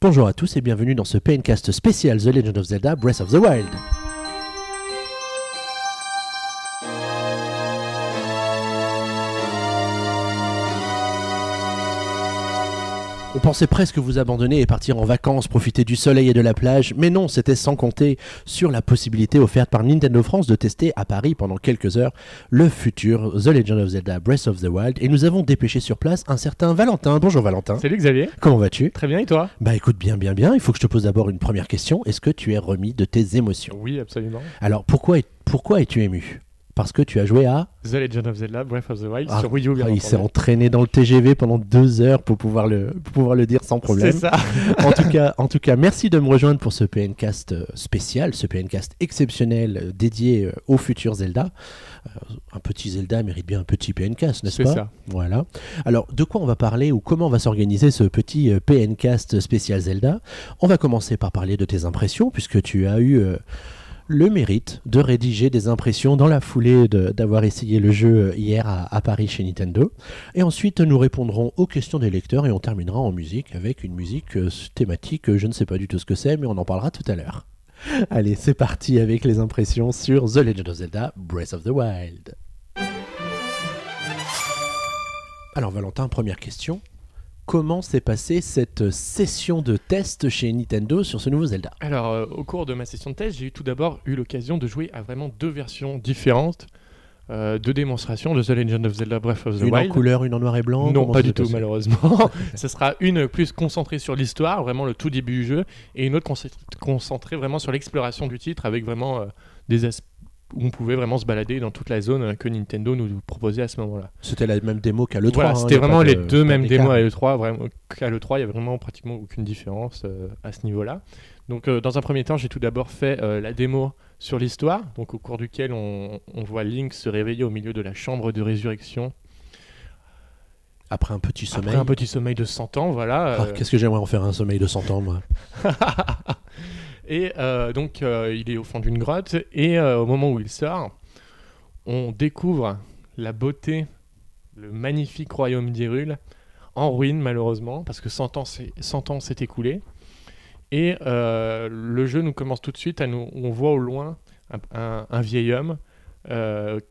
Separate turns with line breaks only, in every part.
Bonjour à tous et bienvenue dans ce PNcast spécial The Legend of Zelda Breath of the Wild. Pensait presque vous abandonner et partir en vacances, profiter du soleil et de la plage, mais non, c'était sans compter sur la possibilité offerte par Nintendo France de tester à Paris pendant quelques heures le futur The Legend of Zelda Breath of the Wild et nous avons dépêché sur place un certain Valentin. Bonjour Valentin.
Salut Xavier.
Comment vas-tu?
Très bien et toi?
Bah écoute bien bien bien, il faut que je te pose d'abord une première question. Est-ce que tu es remis de tes émotions?
Oui, absolument.
Alors pourquoi, pourquoi es-tu ému? Parce que tu as joué à...
The Legend of Zelda Breath of the Wild
Ah,
sur Wii U, bien
Ah, il s'est entraîné dans le TGV pendant deux heures pour pouvoir le, pour pouvoir le dire sans problème.
C'est ça.
en, tout cas, en tout cas, merci de me rejoindre pour ce PNcast euh, spécial, ce PNcast exceptionnel euh, dédié euh, au futur Zelda. Un petit Zelda mérite bien un petit PNcast, n'est-ce
C'est
pas
ça.
Voilà. Alors, de quoi on va parler ou comment va s'organiser ce petit PNcast spécial Zelda? On va commencer par parler de tes impressions, puisque tu as eu euh, le mérite de rédiger des impressions dans la foulée d'avoir essayé le jeu euh, hier à, à Paris chez Nintendo. Et ensuite, nous répondrons aux questions des lecteurs et on terminera en musique avec une musique euh, thématique. euh, Je ne sais pas du tout ce que c'est, mais on en parlera tout à l'heure. Allez, c'est parti avec les impressions sur The Legend of Zelda Breath of the Wild. Alors Valentin, première question. Comment s'est passée cette session de test chez Nintendo sur ce nouveau Zelda
Alors, euh, au cours de ma session de test, j'ai tout d'abord eu l'occasion de jouer à vraiment deux versions différentes euh, de démonstration de The Legend of Zelda Breath of the
Une en
Wild.
couleur, une en noir et blanc
non, pas du tout, malheureusement. Ce sera une plus concentrée sur l'histoire, vraiment le tout début du jeu, et une autre concent- concentrée vraiment sur l'exploration du titre, avec vraiment euh, des aspects où on pouvait vraiment se balader dans toute la zone euh, que Nintendo nous proposait à ce moment-là.
C'était la même démo qu'à l'E3.
Voilà,
hein,
c'était vraiment
de-
les deux mêmes démos à l'E3. Vraiment, qu'à l'E3, il n'y a vraiment pratiquement aucune différence euh, à ce niveau-là. Donc, euh, dans un premier temps, j'ai tout d'abord fait euh, la démo sur l'histoire, donc au cours duquel on, on voit Link se réveiller au milieu de la chambre de résurrection
Après un petit sommeil.
après un petit sommeil de 100 ans, voilà.
Ah, Qu'est-ce que j'aimerais en faire un sommeil de 100 ans, moi?
et euh, donc, euh, il est au fond d'une grotte, et euh, au moment où il sort, on découvre la beauté, le magnifique royaume d'Hyrule, en ruine malheureusement, parce que 100 ans s'est 100 ans s'est écoulé. Et le jeu nous commence tout de suite à. On voit au loin un, vieil homme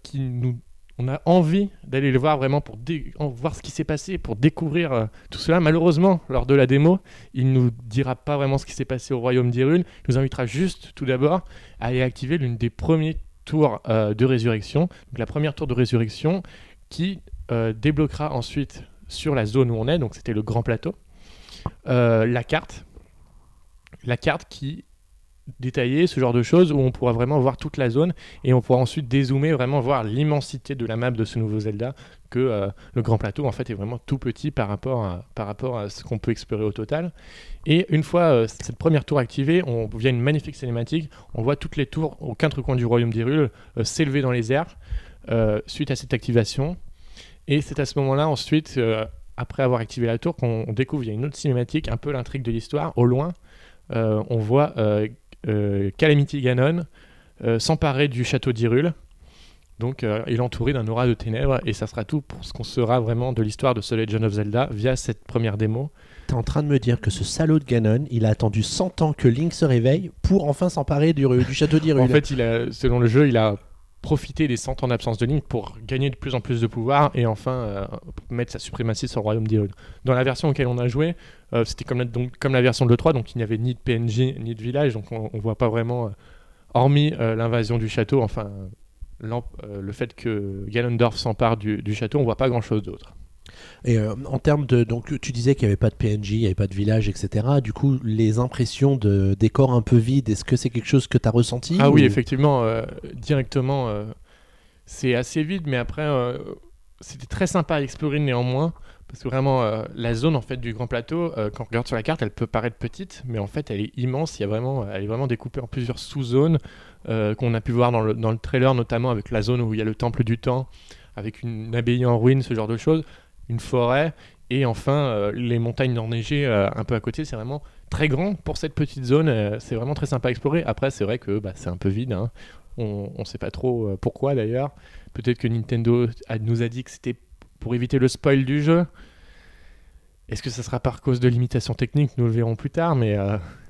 qui nous. On a envie d'aller le voir vraiment pour voir ce qui s'est passé, pour découvrir euh, tout cela. Malheureusement, lors de la démo, il nous dira pas vraiment ce qui s'est passé au royaume d'Hyrule. Il nous invitera juste, tout d'abord, à aller activer l'une des premiers tours euh, de résurrection. Donc la première tour de résurrection qui euh, débloquera ensuite sur la zone où on est, donc c'était le grand plateau, la carte. La carte qui détaillait ce genre de choses où on pourra vraiment voir toute la zone et on pourra ensuite dézoomer, vraiment voir l'immensité de la map de ce nouveau Zelda, que euh, le grand plateau en fait est vraiment tout petit par rapport à, par rapport à ce qu'on peut explorer au total. Et une fois euh, cette première tour activée, on via une magnifique cinématique, on voit toutes les tours aux quatre coins du royaume d'Hyrule euh, s'élever dans les airs suite à cette activation. Et c'est à ce moment-là ensuite, après avoir activé la tour, qu'on découvre il y a une autre cinématique, un peu l'intrigue de l'histoire. Au loin, on voit Calamity Ganon euh, s'emparer du château d'Hyrule. Donc euh, il est entouré d'un aura de ténèbres et ça sera tout pour ce qu'on sera vraiment de l'histoire de The Legend of Zelda via cette première démo.
T'es en train de me dire que ce salaud de Ganon, il a attendu 100 ans que Link se réveille pour enfin s'emparer du, du château d'Hyrule.
En fait, il a, selon le jeu, il a profité des 100 ans d'absence de Link pour gagner de plus en plus de pouvoir et enfin euh, mettre sa suprématie sur le royaume d'Hyrule. Dans la version auquel on a joué, euh, c'était comme la, version de l'E3, donc il n'y avait ni de PNJ ni de village, donc on, on voit pas vraiment, euh, hormis l'invasion du château, enfin le fait que Ganondorf s'empare du, du château, on voit pas grand chose d'autre.
Et euh, en termes de. Donc, tu disais qu'il n'y avait pas de PNJ, il n'y avait pas de village, etc. Du coup, les impressions de décors un peu vides, est-ce que c'est quelque chose que tu as ressenti
Ah oui,
ou-
effectivement, euh, directement, euh, c'est assez vide, mais après, c'était très sympa à explorer néanmoins, parce que vraiment, la zone en fait du Grand Plateau, quand on regarde sur la carte, elle peut paraître petite, mais en fait, elle est immense. Il y a vraiment, elle est vraiment découpée en plusieurs sous-zones qu'on a pu voir dans le, dans le trailer, notamment avec la zone où il y a le Temple du Temps, avec une abbaye en ruine, ce genre de choses, une forêt. Et enfin, euh, les montagnes enneigées euh, un peu à côté, c'est vraiment très grand pour cette petite zone. euh, c'est vraiment très sympa à explorer. Après, c'est vrai que bah, c'est un peu vide. hein. On ne sait pas trop pourquoi d'ailleurs. Peut-être que Nintendo nous a dit que c'était pour éviter le spoil du jeu. Est-ce que ça sera par cause de limitations techniques? Nous le verrons plus tard, mais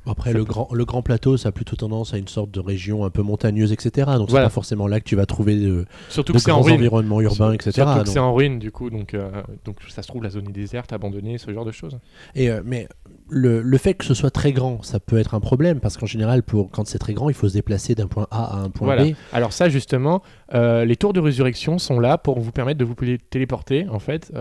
Après, le grand, le grand plateau, ça a plutôt tendance à une sorte de région un peu montagneuse, etc. Donc,
Voilà.
c'est pas forcément là que tu vas trouver de,
surtout
de
que c'est en
grands environnements urbains, etc.
Surtout que
Donc-
c'est en ruine, du coup, donc, euh, donc ça se trouve, la zone est déserte, abandonnée, ce genre de choses.
Et, euh, mais le, le fait que ce soit très grand, ça peut être un problème parce qu'en général, pour, quand c'est très grand, il faut se déplacer d'un point A à un point
Voilà.
B.
Alors ça, justement, euh, les tours de résurrection sont là pour vous permettre de vous télé- téléporter. En fait,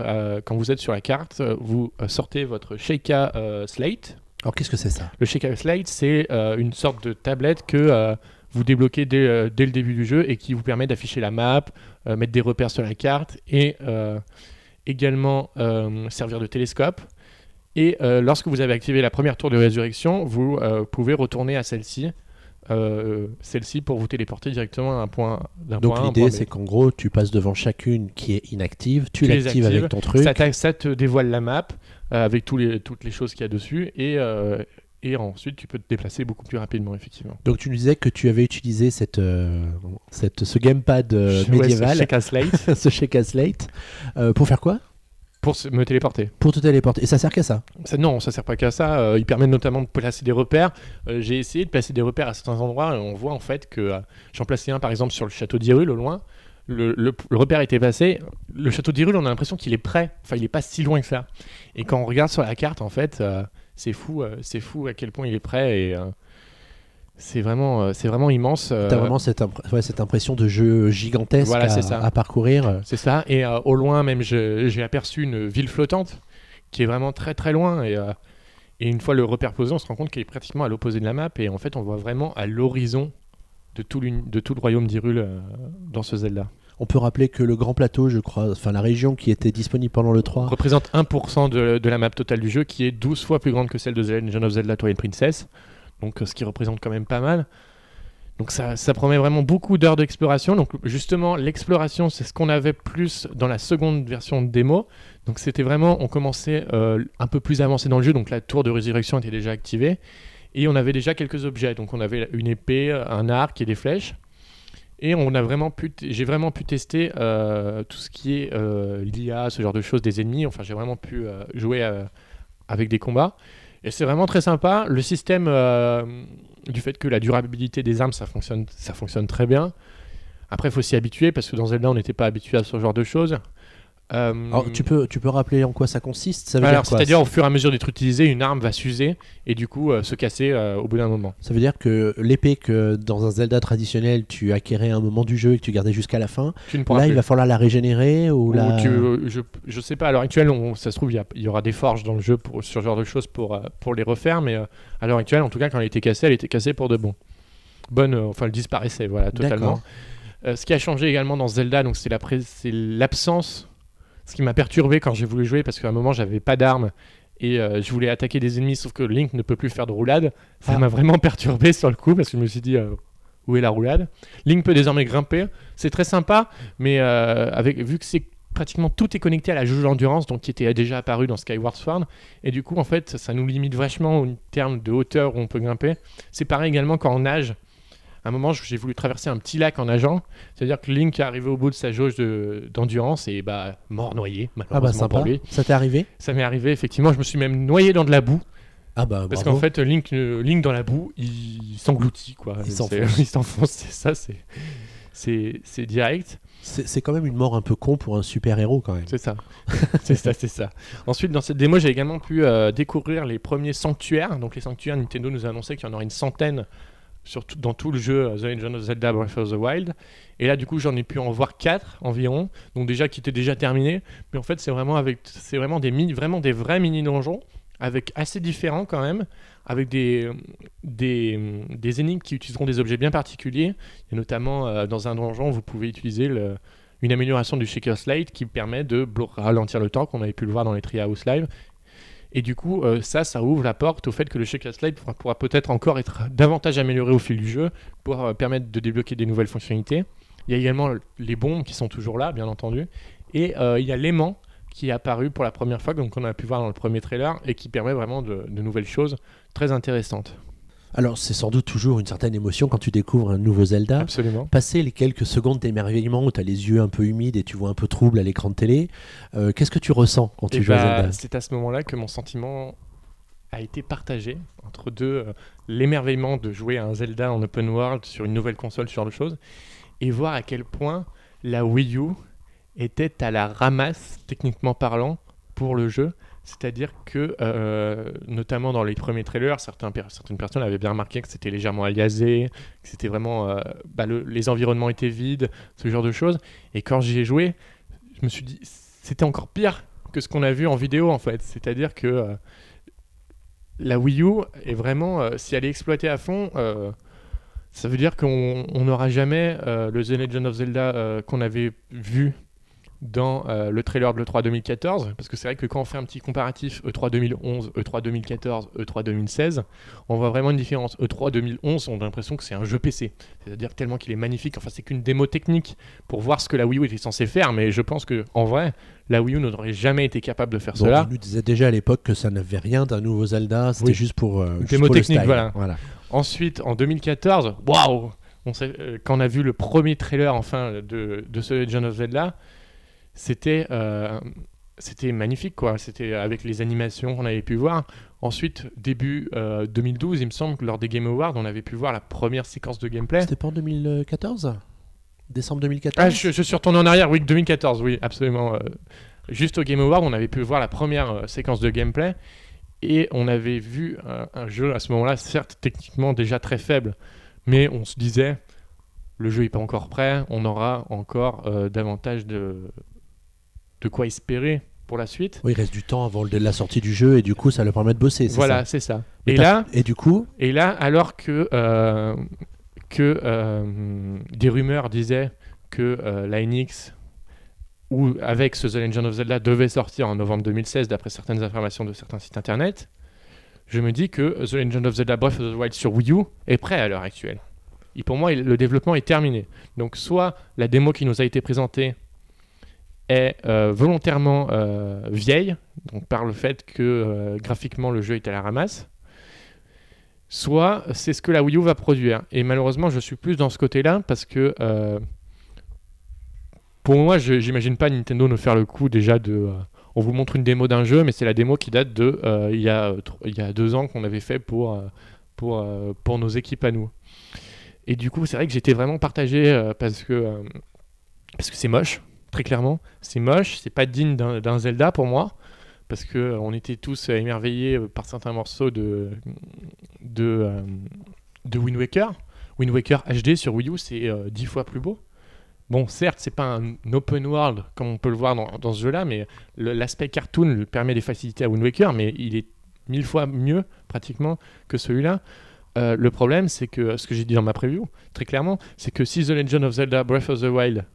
quand vous êtes sur la carte, vous sortez votre Sheikah Slate.
Alors, qu'est-ce que c'est ça
Le Sheikah Slate, c'est euh, une sorte de tablette que euh, vous débloquez dès, euh, dès le début du jeu et qui vous permet d'afficher la map, mettre des repères sur la carte et également servir de télescope. Et lorsque vous avez activé la première tour de résurrection, vous pouvez retourner à celle-ci. Euh, celle-ci pour vous téléporter directement à un point
Donc, l'idée, c'est qu'en gros, tu passes devant chacune qui est inactive, tu,
Tu
l'actives
actives,
avec ton truc.
ça, te dévoile la map euh, avec tous les, toutes les choses qu'il y a dessus et, euh, et ensuite tu peux te déplacer beaucoup plus rapidement effectivement.
Donc, tu nous disais que tu avais utilisé cette, cette, ce gamepad euh,
Ouais,
médiéval,
ce Sheikah Slate.
Ce Slate, pour faire quoi?
Pour me téléporter.
Pour te téléporter. Et ça sert qu'à ça
Ça, non, ça sert pas qu'à ça. euh, il permet notamment de placer des repères. Euh, J'ai essayé de placer des repères à certains endroits et on voit en fait que euh, j'en plaçais un par exemple sur le château d'Irul au loin. Le, le- le repère était passé. Le château d'Irul, on a l'impression qu'il est prêt. Enfin, il est pas si loin que ça. Et quand on regarde sur la carte, en fait, euh, c'est fou. c'est fou à quel point il est prêt et c'est vraiment, euh, c'est vraiment immense. euh,
T'as vraiment cette, impr- ouais, cette impression de jeu gigantesque
Voilà,
à,
ça.
à parcourir.
C'est ça. Et euh, au loin, même, j'ai aperçu une ville flottante qui est vraiment très très loin. Et, euh, et une fois le repère posé, on se rend compte qu'elle est pratiquement à l'opposé de la map. Et en fait, on voit vraiment à l'horizon de de tout le royaume euh, dans ce Zelda.
On peut rappeler que le grand plateau, je crois, enfin la région qui était disponible pendant le 3,
Représente 1% de, de la map totale du jeu, qui est 12 fois plus grande que celle de The Legend of Zelda Twilight Princess. Donc, euh, ce qui représente quand même pas mal. Donc ça, ça promet vraiment beaucoup d'heures d'exploration. Donc justement, l'exploration, c'est ce qu'on avait plus dans la seconde version de démo. Donc c'était vraiment, on commençait euh, un peu plus avancé dans le jeu. Donc la tour de résurrection était déjà activée. Et on avait déjà quelques objets. Donc on avait une épée, un arc et des flèches. Et on a vraiment pu, j'ai vraiment pu tester euh, tout ce qui est euh, l'IA, ce genre de choses, des ennemis. Enfin, j'ai vraiment pu jouer avec des combats. Et c'est vraiment très sympa. Le système euh, du fait que la durabilité des armes, ça fonctionne, ça fonctionne très bien. Après, il faut s'y habituer parce que dans Zelda, on n'était pas habitué à ce genre de choses. Euh,
Alors, tu, peux, tu peux rappeler en quoi ça consiste ça veut,
alors, c'est-à-dire, au fur et à mesure d'être utilisé, une arme va s'user et du coup euh, se casser euh, au bout d'un moment.
ça veut dire que l'épée que dans un Zelda traditionnel tu acquérais à un moment du jeu et que tu gardais jusqu'à la fin,
Tu ne pourras
là
plus.
il va falloir la régénérer ou,
Ou
la...
tu- je, je sais pas, à l'heure actuelle, on- ça se trouve, il y, y aura des forges dans le jeu pour, sur ce genre de choses pour, pour les refaire, mais à l'heure actuelle, en tout cas, quand elle était cassée, elle était cassée pour de bon. Bonne, enfin, elle disparaissait, voilà, totalement. Ce qui a changé également dans Zelda, donc c'est la pré- c'est l'absence, ce qui m'a perturbé quand j'ai voulu jouer, parce qu'à un moment, j'avais pas d'armes. Et euh, je voulais attaquer des ennemis, sauf que Link ne peut plus faire de roulade. Ça
Ah.
m'a vraiment perturbé sur le coup, parce que je me suis dit, euh, où est la roulade? Link peut désormais grimper. C'est très sympa, mais euh, avec, vu que c'est pratiquement tout est connecté à la jauge d'endurance, donc qui était déjà apparu dans Skyward Sword, et du coup, en fait, ça nous limite vachement en termes de hauteur où on peut grimper. C'est pareil également quand on nage. À un moment, j'ai voulu traverser un petit lac en nageant, c'est-à-dire que Link est arrivé au bout de sa jauge de- d'endurance et bah mort noyé,
Ah bah sympa,
pour lui.
ça t'est arrivé?
Ça m'est arrivé effectivement, je me suis même noyé dans de la boue.
Ah bah
Parce qu'en fait, Link, euh, Link dans la boue, il s'engloutit quoi.
Il s'enfonce.
c'est ça, c'est direct,
c'est quand même une mort un peu con pour un super héros quand même.
c'est ça, c'est ça, c'est ça. Ensuite, dans cette démo, j'ai également pu euh, découvrir les premiers sanctuaires. Donc les sanctuaires, Nintendo nous a annoncé qu'il y en aurait une centaine sur tout- dans tout le jeu The Legend of Zelda Breath of the Wild. Et là, du coup, j'en ai pu en voir quatre environ, donc déjà qui étaient déjà terminés. Mais en fait, c'est vraiment vraiment des vraiment des vrais mini donjons avec assez différents quand même, avec des des, des énigmes qui utiliseront des objets bien particuliers. Et notamment euh, dans un donjon, vous pouvez utiliser une amélioration du Shaker Slate qui permet de ralentir le temps, qu'on avait pu le voir dans les Treehouse Live. Et du coup, euh, ça, ça ouvre la porte au fait que le Shaker Slate pourra, pourra peut-être encore être davantage amélioré au fil du jeu pour euh, permettre de débloquer des nouvelles fonctionnalités. Il y a également les bombes qui sont toujours là, bien entendu. Et euh, il y a l'aimant qui est apparu pour la première fois, donc on a pu voir dans le premier trailer, et qui permet vraiment de nouvelles choses très intéressantes.
Alors, c'est sans doute toujours une certaine émotion quand tu découvres un nouveau Zelda.
Absolument.
Passer les quelques secondes d'émerveillement où tu as les yeux un peu humides et tu vois un peu trouble à l'écran de télé, euh, qu'est-ce que tu ressens quand tu
Et
joues à
bah,
Zelda?
c'est à ce moment-là que mon sentiment a été partagé entre deux euh, l'émerveillement de jouer à un Zelda en open world sur une nouvelle console, genre de choses, et voir à quel point la Wii U était à la ramasse, techniquement parlant, pour le jeu. C'est-à-dire que, euh, notamment dans les premiers trailers, certaines personnes avaient bien remarqué que c'était légèrement aliasé, que c'était vraiment. euh, bah, le- les environnements étaient vides, ce genre de choses. Et quand j'y ai joué, je me suis dit, c'était encore pire que ce qu'on a vu en vidéo, en fait. C'est-à-dire que euh, la Wii U est vraiment, si elle est exploitée à fond, ça veut dire qu'on on n'aura jamais le The Legend of Zelda qu'on avait vu dans euh, le trailer de l'E3 2014, parce que c'est vrai que quand on fait un petit comparatif E E3 2011, E3 2014, E3 2016, on voit vraiment une différence. E3 2011, on a l'impression que c'est un jeu PC, c'est-à-dire tellement qu'il est magnifique, enfin c'est qu'une démo technique pour voir ce que la Wii U était censée faire, mais je pense que en vrai, la Wii U n'aurait jamais été capable de faire
Bon,
cela.
Tu nous disais déjà à l'époque que ça n'avait rien d'un nouveau Zelda, c'était
Oui.
juste pour. euh, juste
Démo
pour le
technique, voilà. Ensuite, en 2014, waouh on sait, euh, Quand on a vu le premier trailer enfin de, de ce Legend of Zelda, c'était euh, c'était magnifique quoi. C'était avec les animations qu'on avait pu voir. Ensuite, début euh, 2012, il me semble que lors des Game Awards, on avait pu voir la première séquence de gameplay.
C'était pas en 2014 Décembre 2014
Ah, je, je suis retourné en arrière, oui, 2014, oui, absolument. euh, juste au Game Award, on avait pu voir la première euh, séquence de gameplay et on avait vu un, jeu à ce moment-là, certes techniquement déjà très faible, mais on se disait, le jeu n'est pas encore prêt, on aura encore euh, davantage de, de quoi espérer pour la suite.
Oui, il reste du temps avant le- la sortie du jeu et du coup, ça leur permet de bosser.
Voilà, c'est ça. Et là,
Et du coup,
Et là, alors que, euh, que euh, des rumeurs disaient que euh, la NX, ou avec ce The Legend of Zelda, devait sortir en novembre 2016, d'après certaines informations de certains sites internet, je me dis que The Legend of Zelda Breath of the Wild sur Wii U est prêt à l'heure actuelle. Et pour moi, il- le développement est terminé. Donc, soit la démo qui nous a été présentée est euh, volontairement euh, vieille, donc par le fait que euh, graphiquement le jeu est à la ramasse, soit c'est ce que la Wii U va produire. Et malheureusement, je suis plus dans ce côté-là parce que pour moi, j'imagine pas Nintendo nous faire le coup déjà de. on vous montre une démo d'un jeu, mais c'est la démo qui date de il, y a, il y a deux ans qu'on avait fait pour, pour, pour nos équipes à nous. Et du coup, c'est vrai que j'étais vraiment partagé parce que parce que c'est moche, très clairement. C'est moche, c'est pas digne d'un Zelda pour moi parce que euh, on était tous euh, émerveillés euh, par certains morceaux de de, Wind Waker. Wind Waker HD sur Wii U, c'est euh, dix fois plus beau. Bon, certes, c'est pas un open world comme on peut le voir dans, dans ce jeu-là, mais l'aspect cartoon permet des facilités à Wind Waker, mais il est mille fois mieux pratiquement que celui-là. Le problème, c'est que ce que j'ai dit dans ma preview, très clairement, c'est que si The Legend of Zelda Breath of the Wild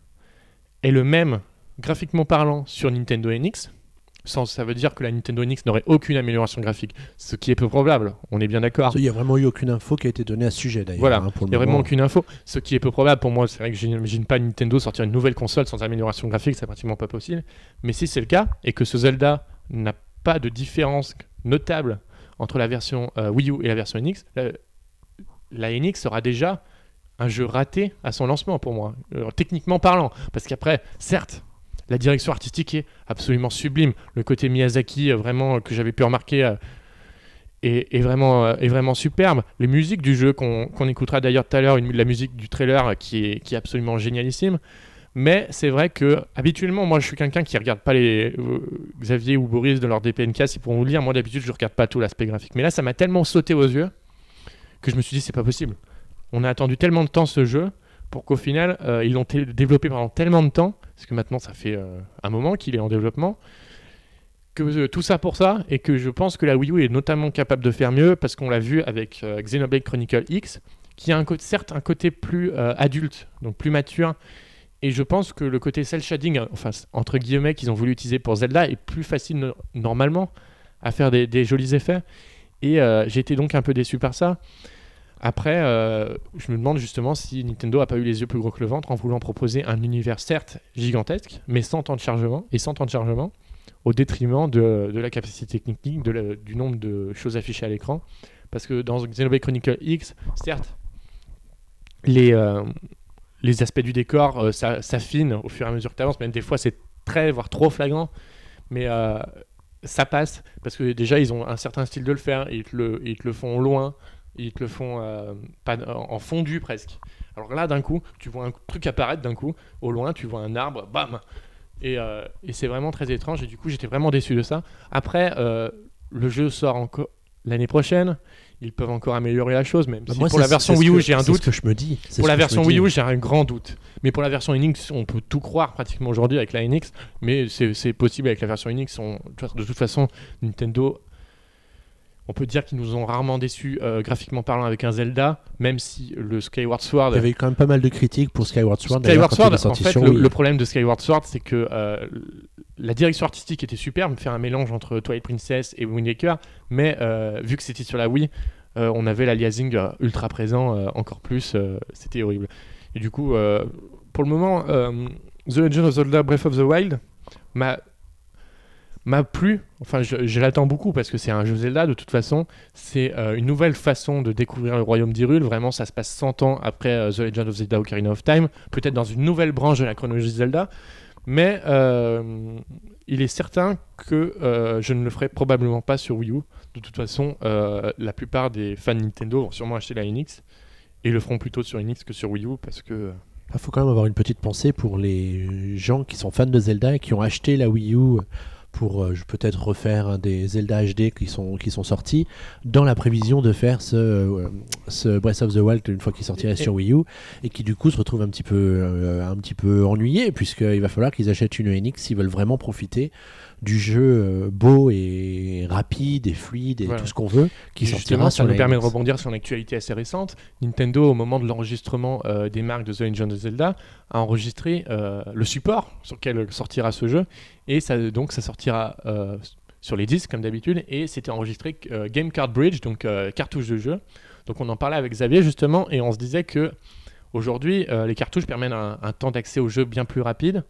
est le même graphiquement parlant sur Nintendo NX, sans, ça veut dire que la Nintendo NX n'aurait aucune amélioration graphique, ce qui est peu probable, on est bien d'accord.
il n'y a vraiment eu aucune info qui a été donnée à ce sujet d'ailleurs.
Voilà,
hein,
Il n'y a vraiment aucune info. Ce qui est peu probable pour moi, c'est vrai que je n'imagine pas Nintendo sortir une nouvelle console sans amélioration graphique, c'est pratiquement pas possible. Mais si c'est le cas, et que ce Zelda n'a pas de différence notable entre la version euh, Wii U et la version NX, la, la NX sera déjà un jeu raté à son lancement pour moi, euh, techniquement parlant. Parce qu'après, certes, la direction artistique est absolument sublime. Le côté Miyazaki, euh, vraiment, que j'avais pu remarquer, euh, est, vraiment, euh, superbe. Les musiques du jeu, qu'on écoutera d'ailleurs tout à l'heure, la musique du trailer euh, qui est, absolument génialissime. Mais c'est vrai que habituellement, moi, je suis quelqu'un qui regarde pas les euh, Xavier ou Boris de leur DPNK, ils pourront vous le dire. Moi, d'habitude, je regarde pas tout l'aspect graphique. Mais là, ça m'a tellement sauté aux yeux que je me suis dit, c'est pas possible. On a attendu tellement de temps ce jeu pour qu'au final, euh, ils l'ont développé pendant tellement de temps, parce que maintenant, ça fait euh, un moment qu'il est en développement, que euh, tout ça pour ça, et que je pense que la Wii U est notamment capable de faire mieux, parce qu'on l'a vu avec Xenoblade Chronicle X, qui a un côté, certes un côté plus adulte, donc plus mature, et je pense que le côté cel shading, enfin entre guillemets, qu'ils ont voulu utiliser pour Zelda, est plus facile no- normalement à faire des, des jolis effets. Et été donc un peu déçu par ça. Après, euh, je me demande justement si Nintendo a pas eu les yeux plus gros que le ventre en voulant proposer un univers certes gigantesque, mais sans temps de chargement et sans temps de chargement, au détriment de, de la capacité technique, de du nombre de choses affichées à l'écran. Parce que dans Xenoblade Chronicle X, certes, les, euh, les aspects du décor euh, s'affinent au fur et à mesure que tu avances, même des fois c'est très, voire trop flagrant, mais ça passe parce que déjà ils ont un certain style de le faire, ils te le, ils te le font loin, ils te le font euh, pas, en fondu presque. Alors là, d'un coup, tu vois un truc apparaître d'un coup, au loin, tu vois un arbre, bam Et, euh, et c'est vraiment très étrange, et du coup, j'étais vraiment déçu de ça. Après, euh, le jeu sort encore l'année prochaine, ils peuvent encore améliorer la chose, même
Bah,
si
moi,
pour la version Wii U, j'ai un
c'est
doute.
ce que je me dis.
Pour la version Wii. U, j'ai un grand doute. Mais pour la version NX, on peut tout croire pratiquement aujourd'hui avec la NX. Mais c'est possible avec la version NX. On- de toute façon, Nintendo, on peut dire qu'ils nous ont rarement déçus euh, graphiquement parlant avec un Zelda, même si le Skyward Sword.
Il y avait quand même pas mal de critiques pour Skyward Sword.
Skyward Sword, en fait, le, problème de Skyward Sword, c'est que euh, la direction artistique était superbe, faire un mélange entre Twilight Princess et Wind Waker, mais euh, vu que c'était sur la Wii, on avait l'aliasing ultra présent encore plus, c'était horrible. Et du coup, pour le moment, The Legend of Zelda Breath of the Wild m'a m'a plu. Enfin, je, l'attends beaucoup parce que c'est un jeu Zelda de toute façon. C'est euh, une nouvelle façon de découvrir le royaume d'Hyrule. Vraiment, ça se passe 100 ans après euh, The Legend of Zelda Ocarina of Time. Peut-être dans une nouvelle branche de la chronologie Zelda. Mais euh, il est certain que je ne le ferai probablement pas sur Wii U. De toute façon, la plupart des fans Nintendo vont sûrement acheter la NX et le feront plutôt sur NX que sur Wii U parce que
Il faut quand même avoir une petite pensée pour les gens qui sont fans de Zelda et qui ont acheté la Wii U pour euh, peut-être refaire des Zelda HD qui sont, qui sont sortis dans la prévision de faire ce, euh, ce Breath of the Wild une fois qu'il sortirait sur Wii U et qui du coup se retrouvent un petit peu, euh, un petit peu ennuyés puisqu'il va falloir qu'ils achètent une NX s'ils veulent vraiment profiter du jeu euh, beau et rapide et fluide et
Voilà.
tout ce qu'on veut qui
Et
sortira
justement,
sur
ça nous permet de
NX.
rebondir sur une actualité assez récente. Nintendo, au moment de l'enregistrement euh, des marques de The Legend of Zelda, a enregistré euh, le support sur lequel sortira ce jeu. Et ça, donc, ça sortira euh, sur les disques, comme d'habitude. Et c'était enregistré Game Card Bridge, donc cartouche de jeu. Donc, on en parlait avec Xavier, justement, et on se disait que aujourd'hui, les cartouches permettent un, un temps d'accès au jeu bien plus rapide.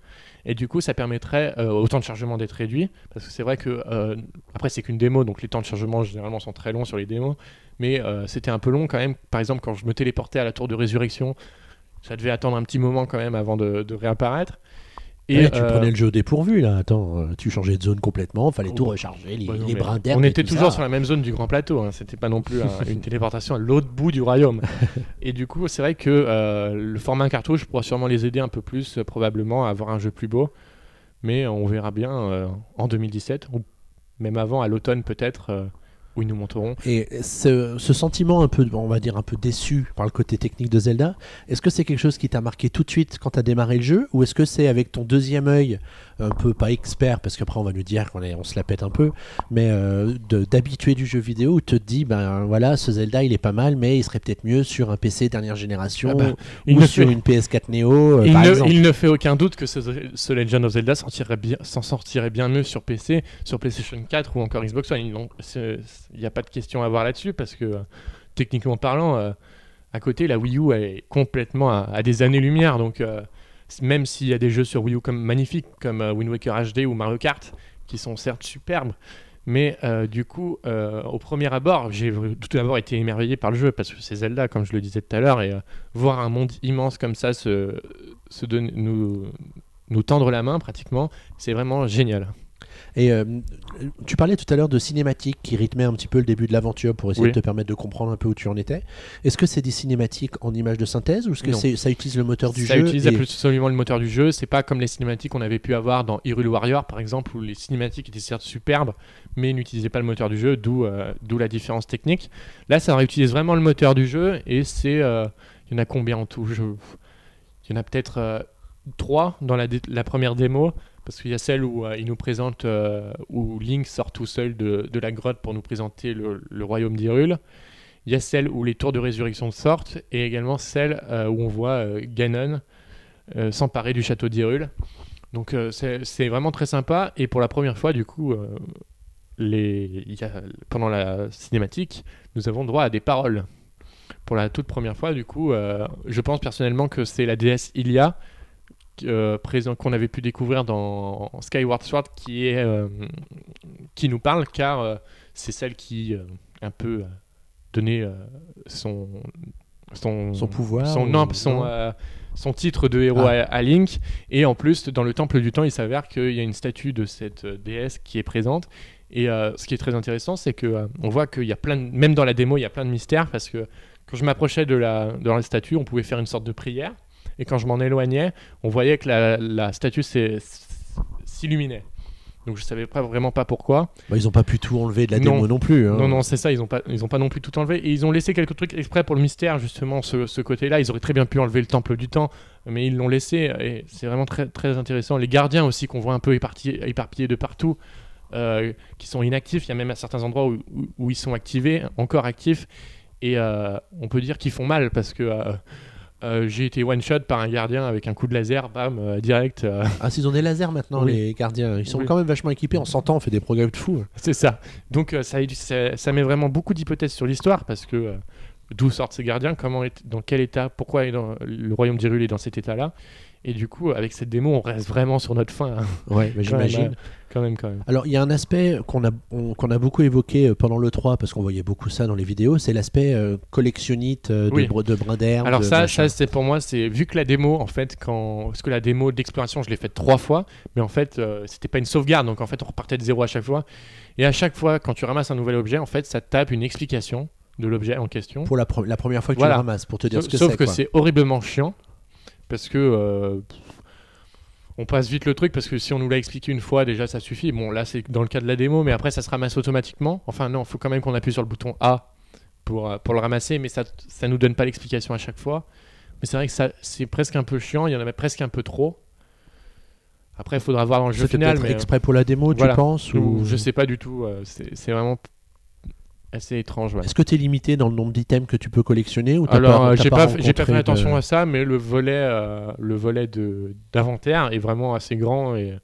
Et du coup, ça permettrait euh, au temps de chargement d'être réduit. Parce que c'est vrai que, euh, après, c'est qu'une démo, donc les temps de chargement généralement sont très longs sur les démos. Mais euh, c'était un peu long quand même. Par exemple, quand je me téléportais à la tour de résurrection, ça devait attendre un petit moment quand même avant de, de réapparaître.
Et tu
euh,
prenais le jeu au dépourvu là, attends, euh, tu changeais de zone complètement, fallait tout
Oh,
recharger, les,
bah non,
les
mais
brins d'air.
On était
tout
toujours
ça.
sur la même zone du Grand Plateau. hein. C'était pas non plus un- une téléportation à l'autre bout du royaume. Et du coup, c'est vrai que euh, le format cartouche pourra sûrement les aider un peu plus, euh, probablement, à avoir un jeu plus beau. Mais on verra bien euh, en 2017, ou même avant, à l'automne peut-être, où ils nous montreront.
Et ce, ce sentiment un peu, on va dire un peu déçu par le côté technique de Zelda, est-ce que c'est quelque chose qui t'a marqué tout de suite quand t'as démarré le jeu, ou est-ce que c'est avec ton deuxième œil, un peu pas expert, parce qu'après on va nous dire qu'on est- on se la pète un peu, mais euh, d'habitué du jeu vidéo, où tu te dis, ben voilà, ce Zelda il est pas mal, mais il serait peut-être mieux sur un PC dernière génération,
Ah bah, Il
ou
ne
sur
fait-
une PS4 Neo, euh,
il,
par
ne,
exemple.
il ne fait aucun doute que ce, ce Legend of Zelda s'en sortirait bien mieux sur PC, sur PlayStation 4 ou encore Xbox One. Ils Il n'y a pas de question à avoir là-dessus parce que, techniquement parlant, euh, à côté, la Wii U est complètement à, des années-lumière. Donc, euh, même s'il y a des jeux sur Wii U comme magnifiques, comme euh, Wind Waker HD ou Mario Kart, qui sont certes superbes, mais du coup, au premier abord, j'ai tout d'abord été émerveillé par le jeu parce que c'est Zelda, comme je le disais tout à l'heure, et voir un monde immense comme ça se, nous tendre la main pratiquement, c'est vraiment génial.
Et euh, tu parlais tout à l'heure de cinématiques qui rythmaient un petit peu le début de l'aventure pour essayer
Oui.
de te permettre de comprendre un peu où tu en étais. Est-ce que c'est des cinématiques en images de synthèse ou est-ce que ça utilise le moteur du
ça
jeu
utilise
et-
absolument le moteur du jeu. C'est pas comme les cinématiques qu'on avait pu avoir dans Hyrule Warrior, par exemple, où les cinématiques étaient certes superbes, mais n'utilisaient pas le moteur du jeu, d'où euh, d'où la différence technique. Là, ça réutilise vraiment le moteur du jeu, et c'est. euh, Il y en a combien en tout? Il y en a peut-être euh, trois dans la, dé- la première démo, parce qu'il y a celle où euh, il nous présente, euh, où Link sort tout seul de, de la grotte pour nous présenter le, royaume d'Hyrule. Il y a celle où les tours de résurrection sortent, et également celle euh, où on voit Ganon s'emparer du château d'Hyrule. Donc c'est vraiment très sympa, et pour la première fois, du coup, les... pendant la cinématique, nous avons droit à des paroles. Pour la toute première fois, du coup, je pense personnellement que c'est la déesse Ilia euh, présent qu'on avait pu découvrir dans Skyward Sword qui est euh, qui nous parle car euh, c'est celle qui un peu euh, son, son,
Son pouvoir
son,
ou-
non, son, son titre de héros
Ah.
à, à Link. Et en plus, dans le Temple du Temps, il s'avère qu'il y a une statue de cette déesse qui est présente. Et ce qui est très intéressant, c'est que on voit qu'il y a plein, de- même dans la démo, il y a plein de mystères parce que quand je m'approchais de la, de la statue, on pouvait faire une sorte de prière. Et quand je m'en éloignais, on voyait que la, la statue s'illuminait. Donc je savais pas vraiment pas pourquoi.
Bah, ils ont pas pu tout enlever de la
Non.
démo non plus. hein.
Non, non, c'est ça, ils ont, pas, ils ont pas non plus tout enlevé. Et ils ont laissé quelques trucs exprès pour le mystère, justement, ce, ce côté-là. Ils auraient très bien pu enlever le temple du temps, mais ils l'ont laissé. Et c'est vraiment très, très intéressant. Les gardiens aussi, qu'on voit un peu éparpillés, éparpillés de partout, euh, qui sont inactifs. Il y a même à certains endroits où, où- où ils sont activés, encore actifs. Et euh, on peut dire qu'ils font mal parce que. euh, euh, j'ai été one shot par un gardien avec un coup de laser, bam, euh, direct. euh,
Ah, s'ils ont des lasers maintenant,
Oui.
les gardiens. Ils sont
Oui.
quand même vachement équipés. En 100 ans, on fait des progrès de fou.
C'est ça. Donc ça, ça, ça met vraiment beaucoup d'hypothèses sur l'histoire parce que d'où sortent ces gardiens, comment est, dans quel état, pourquoi est dans- le royaume d'Hyrule est dans cet état-là. Et du coup, avec cette démo, on reste vraiment sur notre fin. hein.
Ouais, mais j'imagine.
euh, quand même, quand même.
Alors, il y a un aspect qu'on a, a beaucoup évoqué euh, pendant le 3, parce qu'on voyait beaucoup ça dans les vidéos, c'est l'aspect euh, collectionnite euh, de,
Oui.
de brin d'herbe.
Alors
de
ça,
machin.
ça c'est pour moi, c'est vu que la démo, en fait, quand parce que la démo d'exploration, je l'ai faite trois fois, mais en fait, euh, c'était pas une sauvegarde, donc en fait, on repartait de zéro à chaque fois. Et à chaque fois, quand tu ramasses un nouvel objet, en fait, ça tape une explication de l'objet en question.
Pour la, pre- la première fois que
Voilà.
tu le ramasses, pour te dire
Sauf,
ce que
sauf
c'est.
que
quoi.
c'est horriblement chiant parce que euh, on passe vite le truc parce que si on nous l'a expliqué une fois déjà ça suffit. Bon là c'est dans le cas de la démo mais après ça se ramasse automatiquement. Enfin non, il faut quand même qu'on appuie sur le bouton A pour, euh, pour le ramasser mais ça ça nous donne pas l'explication à chaque fois. Mais c'est vrai que c'est presque un peu chiant, il y en avait presque un peu trop. Après il faudra voir dans le jeu final mais
exprès pour la démo,
voilà.
tu penses ou...
je sais pas du tout, euh, c'est vraiment assez étrange. ouais.
Est-ce que tu es limité dans le nombre d'items que tu peux collectionner ou
Alors, euh, j'ai pas, j'ai pas fait
de-
attention à ça, mais le volet, euh, le volet de d'inventaire est vraiment assez grand et,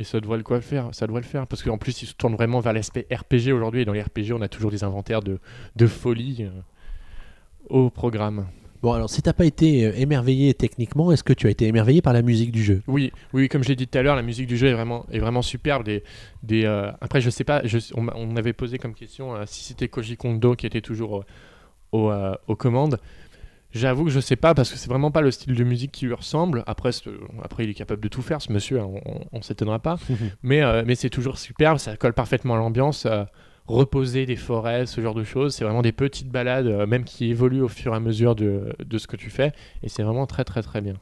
et ça devrait le quoi faire. Ça devrait le faire parce qu'en plus, il se tourne vraiment vers l'aspect RPG aujourd'hui. Et dans les RPG, on a toujours des inventaires de, de folie euh, au programme.
Bon, alors si t'as pas été euh, émerveillé techniquement, est-ce que tu as été émerveillé par la musique du jeu?
Oui, oui, comme je l'ai dit tout à l'heure, la musique du jeu est vraiment, est vraiment superbe. Des, des, euh, après, je sais pas, je- on, on avait posé comme question euh, si c'était Koji Kondo qui était toujours au- au, euh, aux commandes. J'avoue que je sais pas parce que c'est vraiment pas le style de musique qui lui ressemble. Après, après il est capable de tout faire, ce monsieur, hein, on, on s'étonnera pas. mais mais c'est toujours superbe, ça colle parfaitement à l'ambiance. Reposer des forêts, ce genre de choses, c'est vraiment des petites balades, euh, même qui évoluent au fur et à mesure de, de ce que tu fais. Et c'est vraiment très très très bien.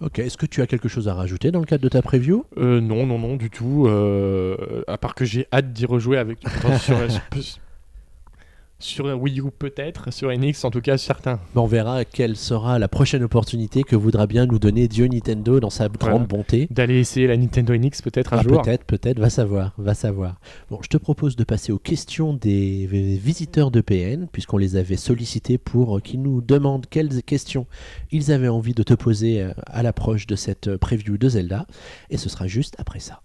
Ok, est-ce que tu as quelque chose à rajouter dans le cadre de ta preview?
Euh, non, non, non, du tout. euh, à part que j'ai hâte d'y rejouer avec sur, sur, Wii U peut-être, sur NX en tout cas certain.
On verra quelle sera la prochaine opportunité que voudra bien nous donner Dieu Nintendo dans sa grande
Voilà.
bonté.
D'aller essayer la Nintendo NX peut-être un
Ah,
jour.
peut-être, peut-être, va savoir, va savoir. Bon, je te propose de passer aux questions des visiteurs de PN, puisqu'on les avait sollicités pour euh, qu'ils nous demandent quelles questions ils avaient envie de te poser euh, à l'approche de cette euh, preview de Zelda, et ce sera juste après ça.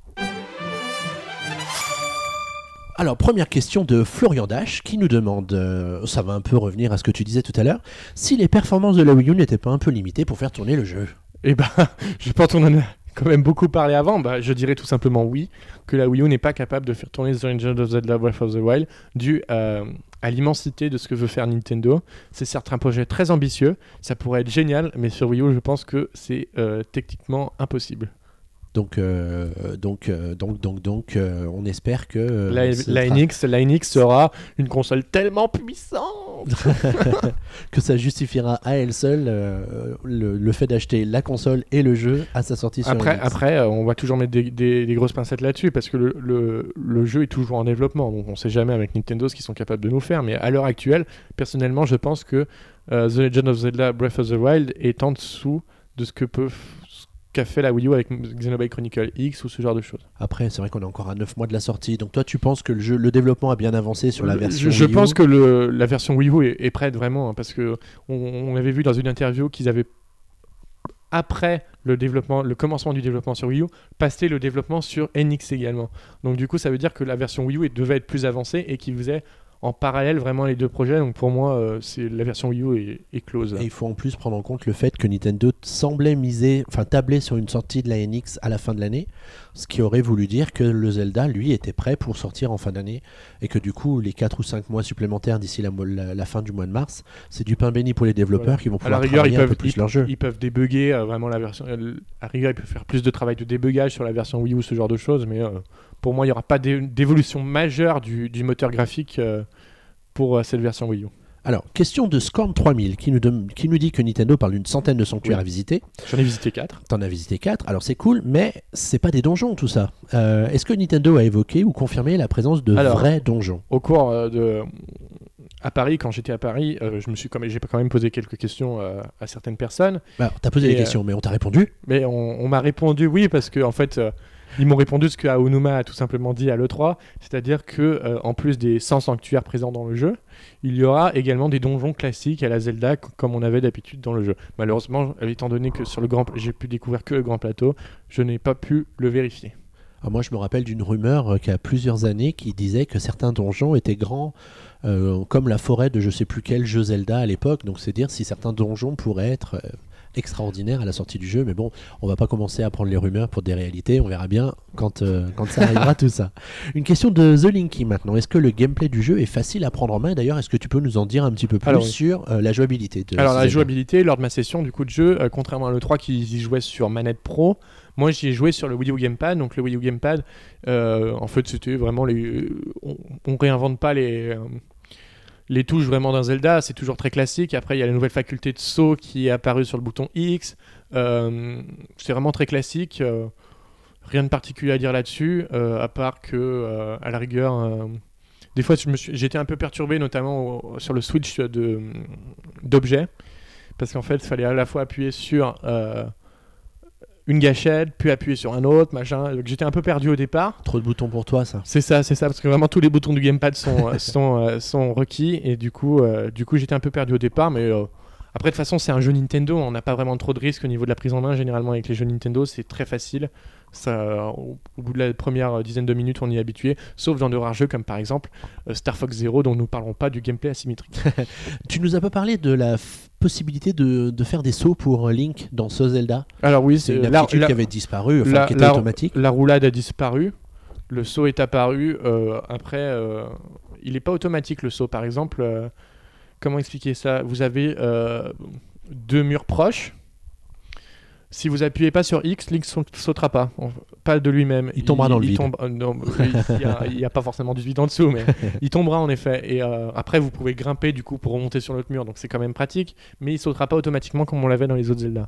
Alors, première question de Florian Dash qui nous demande, euh, ça va un peu revenir à ce que tu disais tout à l'heure, si les performances de la Wii U n'étaient pas un peu limitées pour faire tourner le jeu.
Et bah, je pense qu'on en a quand même beaucoup parlé avant. Bah, je dirais tout simplement oui, que la Wii U n'est pas capable de faire tourner The Legend of Zelda Breath of the Wild dû euh, à l'immensité de ce que veut faire Nintendo. C'est certes un projet très ambitieux, ça pourrait être génial, mais sur Wii U, je pense que c'est euh, techniquement impossible.
Donc, euh, donc, euh, donc, donc, donc, euh, on espère que euh,
la,
sera-
NX, la NX sera une console tellement puissante.
que ça justifiera à elle seule euh, le, le fait d'acheter la console et le jeu à sa sortie sur
Après,
NX.
après euh, on va toujours mettre des, des- des grosses pincettes là-dessus parce que le, le- le jeu est toujours en développement. Donc on sait jamais avec Nintendo ce qu'ils sont capables de nous faire. Mais à l'heure actuelle, personnellement, je pense que euh, The Legend of Zelda Breath of the Wild est en dessous de ce que ce qu'a fait la Wii U avec Xenoblade Chronicle X ou ce genre de choses.
Après, c'est vrai qu'on est encore à 9 mois de la sortie. Donc toi, tu penses que le, jeu, le développement a bien avancé sur la
Je-
version
Je, je
Wii U
pense que le- la version Wii U est, est prête vraiment hein, parce que on, on avait vu dans une interview qu'ils avaient après le développement, le commencement du développement sur Wii U, passé le développement sur NX également. Donc du coup, ça veut dire que la version Wii U devait être plus avancée et qu'ils faisaient en parallèle vraiment les deux projets. Donc pour moi, euh, c'est la version Wii U est, est close.
Et il faut en plus prendre en compte le fait que Nintendo semblait miser, enfin tabler sur une sortie de la NX à la fin de l'année. Ce qui aurait voulu dire que le Zelda, lui, était prêt pour sortir en fin d'année et que du coup, les 4 ou 5 mois supplémentaires d'ici la, la- la fin du mois de mars, c'est du pain béni pour les développeurs qui vont
À la
pouvoir
ils
travailler un peu plus
ils,
leur jeu.
ils peuvent débugger euh, vraiment la version. euh, à la rigueur, ils peuvent faire plus de travail de débugage sur la version Wii U, ce genre de choses. Mais euh, pour moi, il n'y aura pas d'é- d'évolution majeure du, du moteur graphique euh, pour euh, cette version Wii U.
Alors, question de Scorn 3000 qui nous, dem- qui nous dit que Nintendo parle d'une centaine de sanctuaires
Oui.
à visiter.
J'en ai visité 4.
T'en as visité 4, alors c'est cool, mais c'est pas des donjons tout ça. Euh, Est-ce que Nintendo a évoqué ou confirmé la présence de
Alors,
vrais donjons?
Au cours de. À Paris, quand j'étais à Paris, euh, je me suis quand même, j'ai quand même posé quelques questions euh, à certaines personnes.
Alors, T'as posé des questions, mais on t'a répondu
Mais on, on m'a répondu oui, parce que en fait, ils m'ont répondu ce que Aonuma a tout simplement dit à l'E3, c'est-à-dire que euh, en plus des 100 sanctuaires présents dans le jeu, il y aura également des donjons classiques à la Zelda, comme on avait d'habitude dans le jeu. Malheureusement, étant donné que sur le grand, j'ai pu découvrir que le grand plateau, je n'ai pas pu le vérifier.
Ah, Moi, je me rappelle d'une rumeur euh, qui a plusieurs années qui disait que certains donjons étaient grands euh, comme la forêt de je sais plus quel jeu Zelda à l'époque. Donc, c'est dire si certains donjons pourraient être extraordinaires à la sortie du jeu. Mais bon, on va pas commencer à prendre les rumeurs pour des réalités. On verra bien quand, euh, quand ça arrivera tout ça. Une question de The Linky maintenant. Est-ce que le gameplay du jeu est facile à prendre en main? D'ailleurs, est-ce que tu peux nous en dire un petit peu plus
Alors,
sur euh, la jouabilité de
Alors la jouabilité, lors de ma session du coup de jeu, euh, contrairement à l'E3 qui y jouait sur manette pro, moi j'y ai joué sur le Wii U Gamepad. Donc le Wii U Gamepad, euh, en fait c'était vraiment les... On, on réinvente pas les... les touches vraiment d'un Zelda, c'est toujours très classique. Après, il y a la nouvelle faculté de saut qui est apparue sur le bouton X. Euh, c'est vraiment très classique. euh, rien de particulier à dire là-dessus, euh, à part que, à la rigueur, des fois, j'étais un peu perturbé, notamment sur le switch d'objets, parce qu'en fait, il fallait à la fois appuyer sur une gâchette, puis appuyer sur un autre, machin. J'étais un peu perdu au départ.
Trop de boutons pour toi, ça.
C'est ça, c'est ça, parce que vraiment tous les boutons du gamepad sont, euh, sont, euh, sont requis, et du coup, euh, du coup j'étais un peu perdu au départ, mais euh, après, de toute façon, c'est un jeu Nintendo, on n'a pas vraiment trop de risques au niveau de la prise en main. Généralement, avec les jeux Nintendo, c'est très facile. Ça, euh, au, au bout de la première euh, dizaine de minutes, on y est habitué, sauf dans de rares jeux comme par exemple euh, Star Fox Zero, dont nous parlerons pas du gameplay asymétrique.
Tu nous as pas parlé de la possibilité de, de faire des sauts pour euh, Link dans ce Zelda?
Alors oui,
C'est une
la,
aptitude
la-
qui avait disparu, enfin
la-
qui était automatique.
la roulade a disparu, le saut est apparu. euh, après, euh, il n'est pas automatique le saut. Par exemple, euh, comment expliquer ça? Vous avez euh, deux murs proches. Si vous appuyez pas sur X, Link sau- sautera pas, pas de lui-même.
Il tombera dans le vide.
tombe- euh, non, il a- n'y a, pas forcément du vide en dessous, mais il tombera en effet. Et euh, après, vous pouvez grimper du coup pour remonter sur l'autre mur, donc c'est quand même pratique. Mais il sautera pas automatiquement comme on l'avait dans les autres Zelda.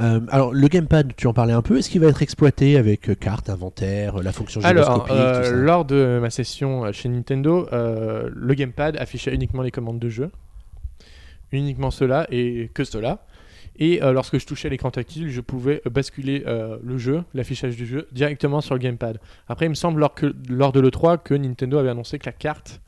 Euh, alors, le gamepad, tu en parlais un peu. Est-ce qu'il va être exploité avec euh, carte, inventaire, euh, la fonction
Alors,
gyroscopique tout ça
lors de ma session chez Nintendo, le gamepad affichait uniquement les commandes de jeu. Uniquement cela et que cela. Et euh, lorsque je touchais l'écran tactile, je pouvais euh, basculer euh, le jeu, l'affichage du jeu, directement sur le gamepad. Après, il me semble lors, que, lors de l'E3 que Nintendo avait annoncé que la carte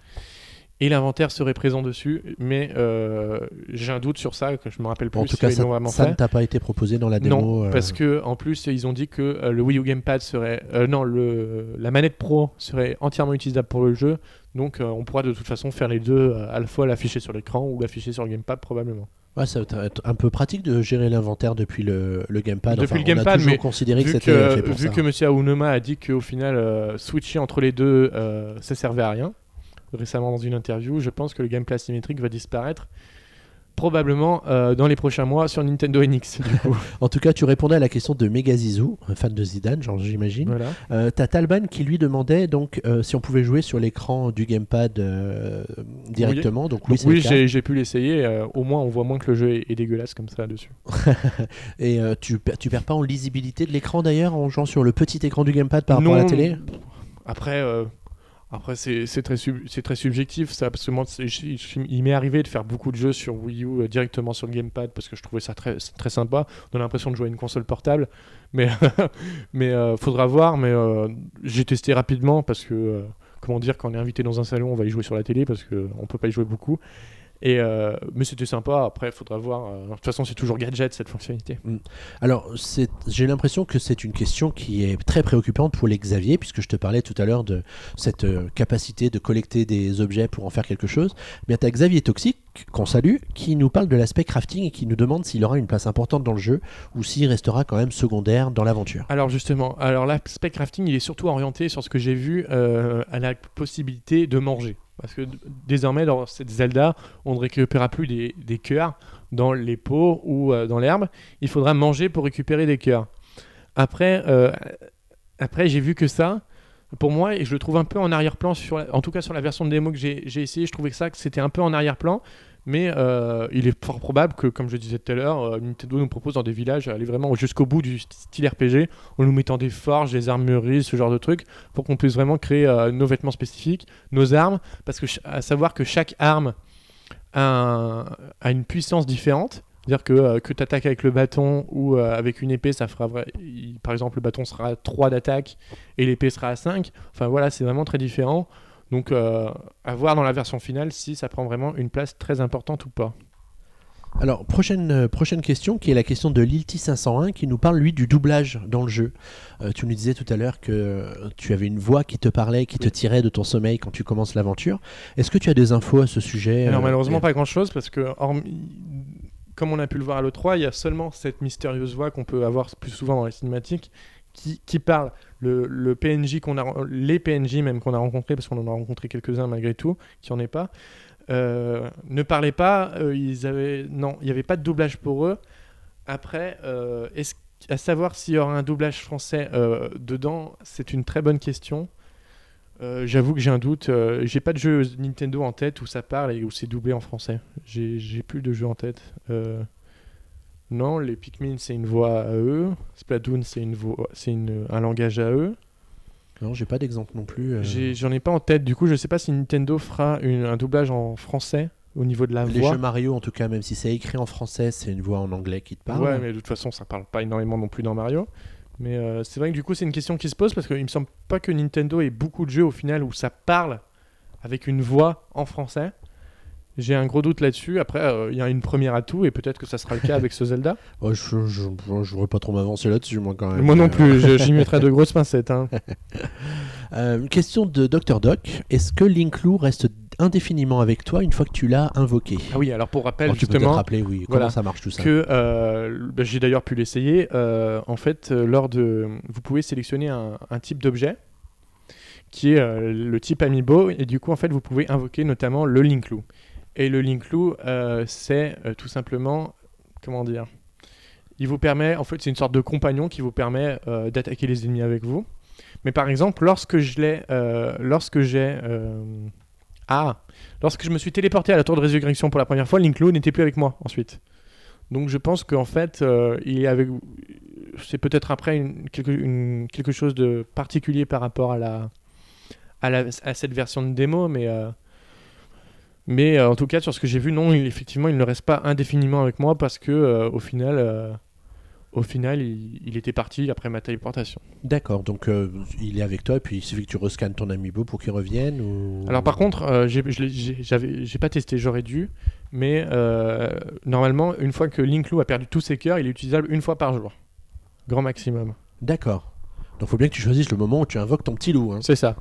et l'inventaire seraient présents dessus, mais euh, j'ai un doute sur ça, que je me rappelle plus
En tout
si
cas, ça,
vraiment
ne t'a pas été proposé dans la démo.
Non,
euh,
parce que en plus ils ont dit que euh, le Wii U Gamepad serait, euh, non, le la manette Pro serait entièrement utilisable pour le jeu, donc on pourra de toute façon faire les deux, à la fois l'afficher sur l'écran ou l'afficher sur le Gamepad probablement.
Ouais, ça va être un peu pratique de gérer l'inventaire depuis le, le gamepad.
Depuis
Enfin,
le
on a
gamepad,
toujours
mais
considéré que
Vu
c'était
que,
fait pour
vu
ça.
que Monsieur Aonuma a dit qu'au final euh, switcher entre les deux, euh, ça servait à rien. Récemment dans une interview, je pense que le gameplay asymétrique va disparaître probablement euh, dans les prochains mois sur Nintendo NX. Du coup.
En tout cas, tu répondais à la question de Megazizou, un fan de Zidane, genre, j'imagine.
voilà.
Euh, T'as Talban qui lui demandait donc euh, si on pouvait jouer sur l'écran du gamepad directement. Donc oui,
Donc j'ai pu l'essayer. au moins, on voit moins que le jeu est, est dégueulasse comme ça dessus.
Et tu, tu perds pas en lisibilité de l'écran d'ailleurs en jouant sur le petit écran du gamepad par rapport à la télé?
Après, après c'est très, sub- très subjectif ça, parce que moi, il m'est arrivé de faire beaucoup de jeux sur Wii U euh, directement sur le gamepad parce que je trouvais ça très, très sympa. On a l'impression de jouer à une console portable, mais mais euh, faudra voir. Mais euh, j'ai testé rapidement parce que euh, comment dire, quand on est invité dans un salon, on va y jouer sur la télé parce que on peut pas y jouer beaucoup. Et, euh, mais c'était sympa. Après, il faudra voir. euh, de toute façon, c'est toujours gadget cette fonctionnalité.
Alors, c'est- j'ai l'impression que c'est une question qui est très préoccupante pour les Xavier, puisque je te parlais tout à l'heure de cette euh, capacité de collecter des objets pour en faire quelque chose. Mais tu as Xavier Toxic, qu'on salue, qui nous parle de l'aspect crafting et qui nous demande s'il aura une place importante dans le jeu ou s'il restera quand même secondaire dans l'aventure.
Alors justement, alors l'aspect crafting, il est surtout orienté sur ce que j'ai vu euh, à la possibilité de manger. Parce que désormais, dans cette Zelda, on ne récupérera plus des, des cœurs dans les pots ou euh, dans l'herbe. Il faudra manger pour récupérer des cœurs. Après, euh, après j'ai vu que ça, pour moi, et je le trouve un peu en arrière-plan, en tout cas sur la version de démo que j'ai essayé, je trouvais ça, que c'était un peu en arrière-plan. Mais euh, il est fort probable que, comme je disais tout à l'heure, euh, Nintendo nous propose dans des villages aller vraiment jusqu'au bout du style RPG, en nous mettant des forges, des armureries, ce genre de trucs, pour qu'on puisse vraiment créer euh, nos vêtements spécifiques, nos armes, parce que à savoir que chaque arme a, un- a une puissance différente. C'est-à-dire que, que tu attaques avec le bâton ou avec une épée, ça fera vrai. par exemple, le bâton sera à 3 d'attaque et l'épée sera à 5. Enfin voilà, c'est vraiment très différent. Donc euh, à voir dans la version finale si ça prend vraiment une place très importante ou pas.
Alors, prochaine, euh, prochaine question, qui est la question de Lilty501, qui nous parle, lui, du doublage dans le jeu. Euh, tu nous disais tout à l'heure que tu avais une voix qui te parlait, qui te tirait de ton sommeil quand tu commences l'aventure. Est-ce que tu as des infos à ce sujet
Alors malheureusement
et-
pas grand chose parce que hormis- comme on a pu le voir à l'E3, il y a seulement cette mystérieuse voix qu'on peut avoir plus souvent dans les cinématiques qui, qui parle. Le, PNJ qu'on a, les PNJ même qu'on a rencontrés, parce qu'on en a rencontré quelques-uns malgré tout, qui en est pas, euh, ne parlaient pas. euh, ils avaient, non, il n'y avait pas de doublage pour eux. Après, euh, à savoir s'il y aura un doublage français dedans, c'est une très bonne question. J'avoue que j'ai un doute. euh, j'ai pas de jeu Nintendo en tête où ça parle et où c'est doublé en français. J'ai plus de jeux en tête. Non, les Pikmin c'est une voix à eux. Splatoon c'est une voix, c'est un langage à eux.
Non, j'ai pas d'exemple non plus. euh.
J'en ai, pas en tête. Du coup, je sais pas si Nintendo fera une- un doublage en français au niveau de la
Les
voix.
jeux Mario, en tout cas, même si c'est écrit en français, c'est une voix en anglais qui te parle.
Ouais, mais de toute façon, ça parle pas énormément non plus dans Mario. Mais euh, c'est vrai que du coup, c'est une question qui se pose parce qu'il me semble pas que Nintendo ait beaucoup de jeux au final où ça parle avec une voix en français. J'ai un gros doute là-dessus. Après, euh, il y a une première atout et peut-être que ça sera le cas avec ce Zelda.
Ouais, je, voudrais pas trop m'avancer là-dessus, moi, quand même.
Moi non
Euh,
plus, j'y mettrai de grosses pincettes. hein.
Euh, une question de Dr. Doc. Est-ce que Linklou reste indéfiniment avec toi une fois que tu l'as invoqué?
Ah oui, alors pour rappel,
Alors, Tu peux
justement,
rappeler, oui,
voilà,
comment ça marche tout ça?
que euh, bah, j'ai d'ailleurs pu l'essayer. euh, en fait, euh, lors de, vous pouvez sélectionner un, un type d'objet qui est euh, le type Amiibo et du coup en fait vous pouvez invoquer notamment le Linkloo. Et le Linkloo euh, c'est euh, tout simplement comment dire Il vous permet en fait c'est une sorte de compagnon qui vous permet euh, d'attaquer les ennemis avec vous. Mais par exemple lorsque je l'ai euh, lorsque j'ai ah lorsque je me suis téléporté à la tour de résurrection pour la première fois, Linkloo n'était plus avec moi ensuite. Donc je pense qu'en fait, il est avec. C'est peut-être après une- quelque, chose de particulier par rapport à la, à, cette version de démo, mais. Mais euh, en tout cas, sur ce que j'ai vu, non, il, effectivement, il ne reste pas indéfiniment avec moi parce que euh, au final, euh, au final, il, il était parti après ma téléportation.
D'accord, donc il est avec toi et puis il suffit que tu rescannes ton amiibo pour qu'il revienne ou...
Alors par contre, j'ai pas testé, j'aurais dû, mais normalement, une fois que Linkloo a perdu tous ses cœurs, il est utilisable une fois par jour, grand maximum.
D'accord. Donc il faut bien que tu choisisses le moment où tu invoques ton petit loup. hein.
C'est ça.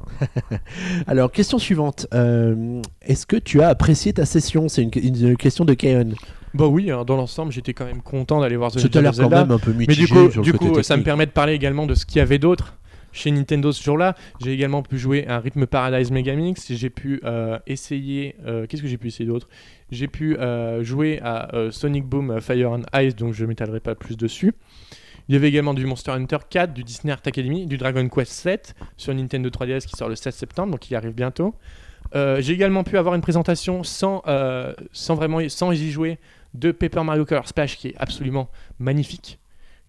Alors, question suivante. Euh, Est-ce que tu as apprécié ta session? C'est une, une question de Kaon.
Bah oui, hein, dans l'ensemble, j'étais quand même content d'aller voir The Legend
l'air
of
quand
Zelda.
même un peu
Mais
mitigé
du coup,
sur le
du
côté
coup ça me permet de parler également de ce qu'il y avait d'autre chez Nintendo ce jour-là. J'ai également pu jouer à Rhythm Paradise Megamix. J'ai pu euh, essayer. euh, Qu'est-ce que j'ai pu essayer d'autre? J'ai pu euh, jouer à euh, Sonic Boom Fire and Ice, donc je ne m'étalerai pas plus dessus. Il y avait également du Monster Hunter 4, du Disney Art Academy, du Dragon Quest 7 sur Nintendo 3DS qui sort le 16 septembre, donc il arrive bientôt. Euh, j'ai également pu avoir une présentation sans, euh, sans vraiment sans y jouer de Paper Mario Color Splash qui est absolument magnifique,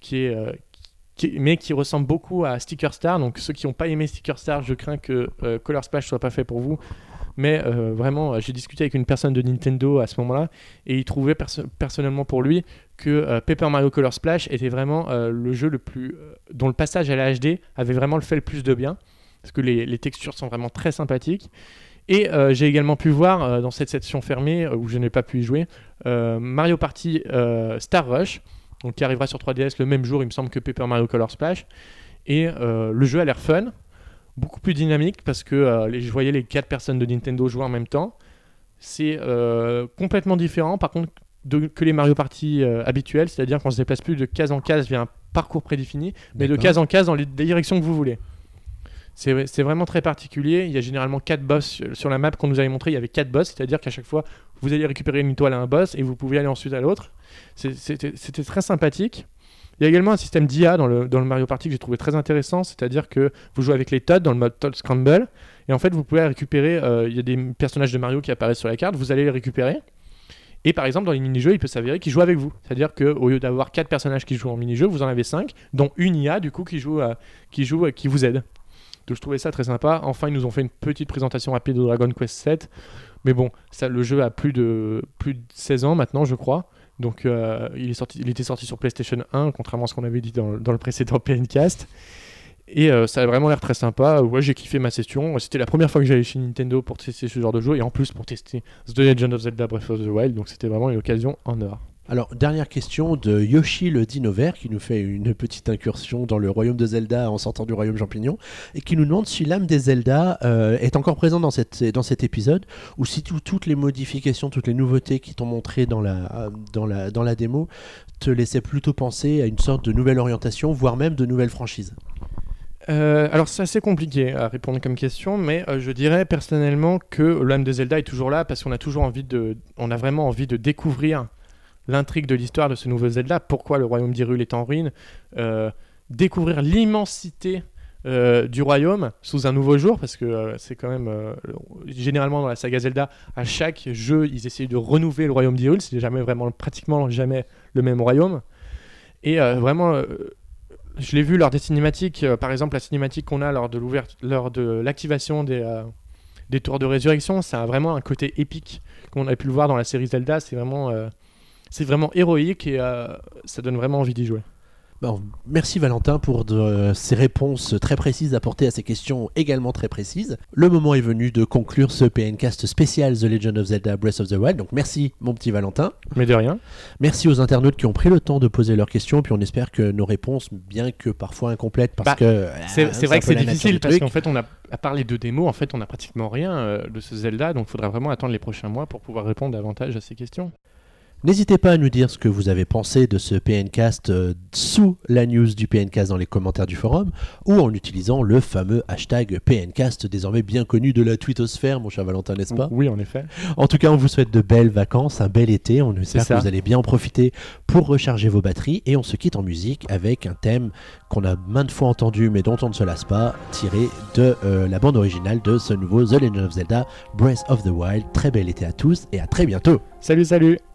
qui euh, mais qui ressemble beaucoup à Sticker Star. Donc ceux qui n'ont pas aimé Sticker Star, je crains que Color Splash soit pas fait pour vous. Mais vraiment, j'ai discuté avec une personne de Nintendo à ce moment-là et il trouvait perso- personnellement pour lui que euh, Paper Mario Color Splash était vraiment euh, le jeu le plus euh, dont le passage à la HD avait vraiment le fait le plus de bien parce que les, textures sont vraiment très sympathiques. Et j'ai également pu voir dans cette section fermée où je n'ai pas pu y jouer Mario Party Star Rush, donc qui arrivera sur 3DS le même jour, il me semble, que Paper Mario Color Splash. Et le jeu a l'air fun, beaucoup plus dynamique parce que je voyais les quatre personnes de Nintendo jouer en même temps. C'est complètement différent, par contre, de- que les Mario Party euh, habituels, c'est-à-dire qu'on se déplace plus de case en case via un parcours prédéfini, mais de case en case dans les directions que vous voulez. C'est vraiment très particulier. Il y a généralement quatre boss sur- la map qu'on nous avait montré. Il y avait quatre boss, c'est-à-dire qu'à chaque fois, vous allez récupérer une étoile à un boss et vous pouvez aller ensuite à l'autre. C'était très sympathique. Il y a également un système d'IA dans le, dans le Mario Party que j'ai trouvé très intéressant, c'est-à-dire que vous jouez avec les Toads dans le mode Toad Scramble, et en fait vous pouvez récupérer, euh, il y a des personnages de Mario qui apparaissent sur la carte, vous allez les récupérer, et par exemple dans les mini-jeux il peut s'avérer qu'ils jouent avec vous, c'est-à-dire qu'au lieu d'avoir quatre personnages qui jouent en mini-jeu, vous en avez cinq, dont une IA du coup qui joue, euh, qui, joue euh, qui vous aide. Donc je trouvais ça très sympa. Enfin ils nous ont fait une petite présentation rapide de Dragon Quest 7, mais bon, le jeu a plus de, plus de 16 ans maintenant je crois. Donc euh, il, est sorti, il était sorti sur PlayStation 1, contrairement à ce qu'on avait dit dans, dans le précédent PNcast. Et euh, ça a vraiment l'air très sympa. Ouais, j'ai kiffé ma session. C'était la première fois que j'allais chez Nintendo pour tester ce genre de jeu et en plus pour tester The Legend of Zelda Breath of the Wild. Donc c'était vraiment une occasion en or.
Alors, dernière question de Yoshi le Dino Vert qui nous fait une petite incursion dans le royaume de Zelda en sortant du royaume champignon et qui nous demande si l'âme des Zelda euh, est encore présente dans, cette, dans cet épisode ou si tout- toutes les modifications, toutes les nouveautés qui t'ont montré dans la, dans, la, dans la démo te laissaient plutôt penser à une sorte de nouvelle orientation, voire même de nouvelles franchises.
Euh, alors c'est assez compliqué à répondre comme question, mais euh, je dirais personnellement que l'âme de Zelda est toujours là parce qu'on a toujours envie de, on a vraiment envie de découvrir l'intrigue de l'histoire de ce nouveau Zelda. Pourquoi le royaume d'Hyrule est en ruine euh, Découvrir l'immensité du royaume sous un nouveau jour, parce que c'est quand même généralement dans la saga Zelda, à chaque jeu ils essayent de renouveler le royaume d'Hyrule. C'est jamais vraiment pratiquement jamais le même royaume. Et vraiment, je l'ai vu lors des cinématiques, euh, par exemple la cinématique qu'on a lors de lors de l'activation des, euh, des tours de résurrection, ça a vraiment un côté épique qu'on a pu le voir dans la série Zelda. C'est vraiment, euh, c'est vraiment héroïque et ça donne vraiment envie d'y jouer.
Bon, merci Valentin pour de- ces réponses très précises apportées à ces questions également très précises. Le moment est venu de conclure ce PNcast spécial The Legend of Zelda Breath of the Wild. Donc merci mon petit Valentin.
Mais de rien.
Merci aux internautes qui ont pris le temps de poser leurs questions. Puis on espère que nos réponses, bien que parfois incomplètes, parce
Bah,
que
C'est vrai que c'est difficile parce qu'en fait, on a, à part les deux démos, en fait, on n'a pratiquement rien euh, de ce Zelda, donc il faudra vraiment attendre les prochains mois pour pouvoir répondre davantage à ces questions.
N'hésitez pas à nous dire ce que vous avez pensé de ce PNcast euh, sous la news du PNcast dans les commentaires du forum ou en utilisant le fameux hashtag PNcast désormais bien connu de la twittosphère, mon cher Valentin, n'est-ce pas?
Oui, en effet.
En tout cas, on vous souhaite de belles vacances, un bel été. On espère que vous allez bien en profiter pour recharger vos batteries. Et on se quitte en musique avec un thème qu'on a maintes fois entendu, mais dont on ne se lasse pas, tiré de euh, la bande originale de ce nouveau The Legend of Zelda Breath of the Wild. Très bel été à tous et à très bientôt.
Salut, salut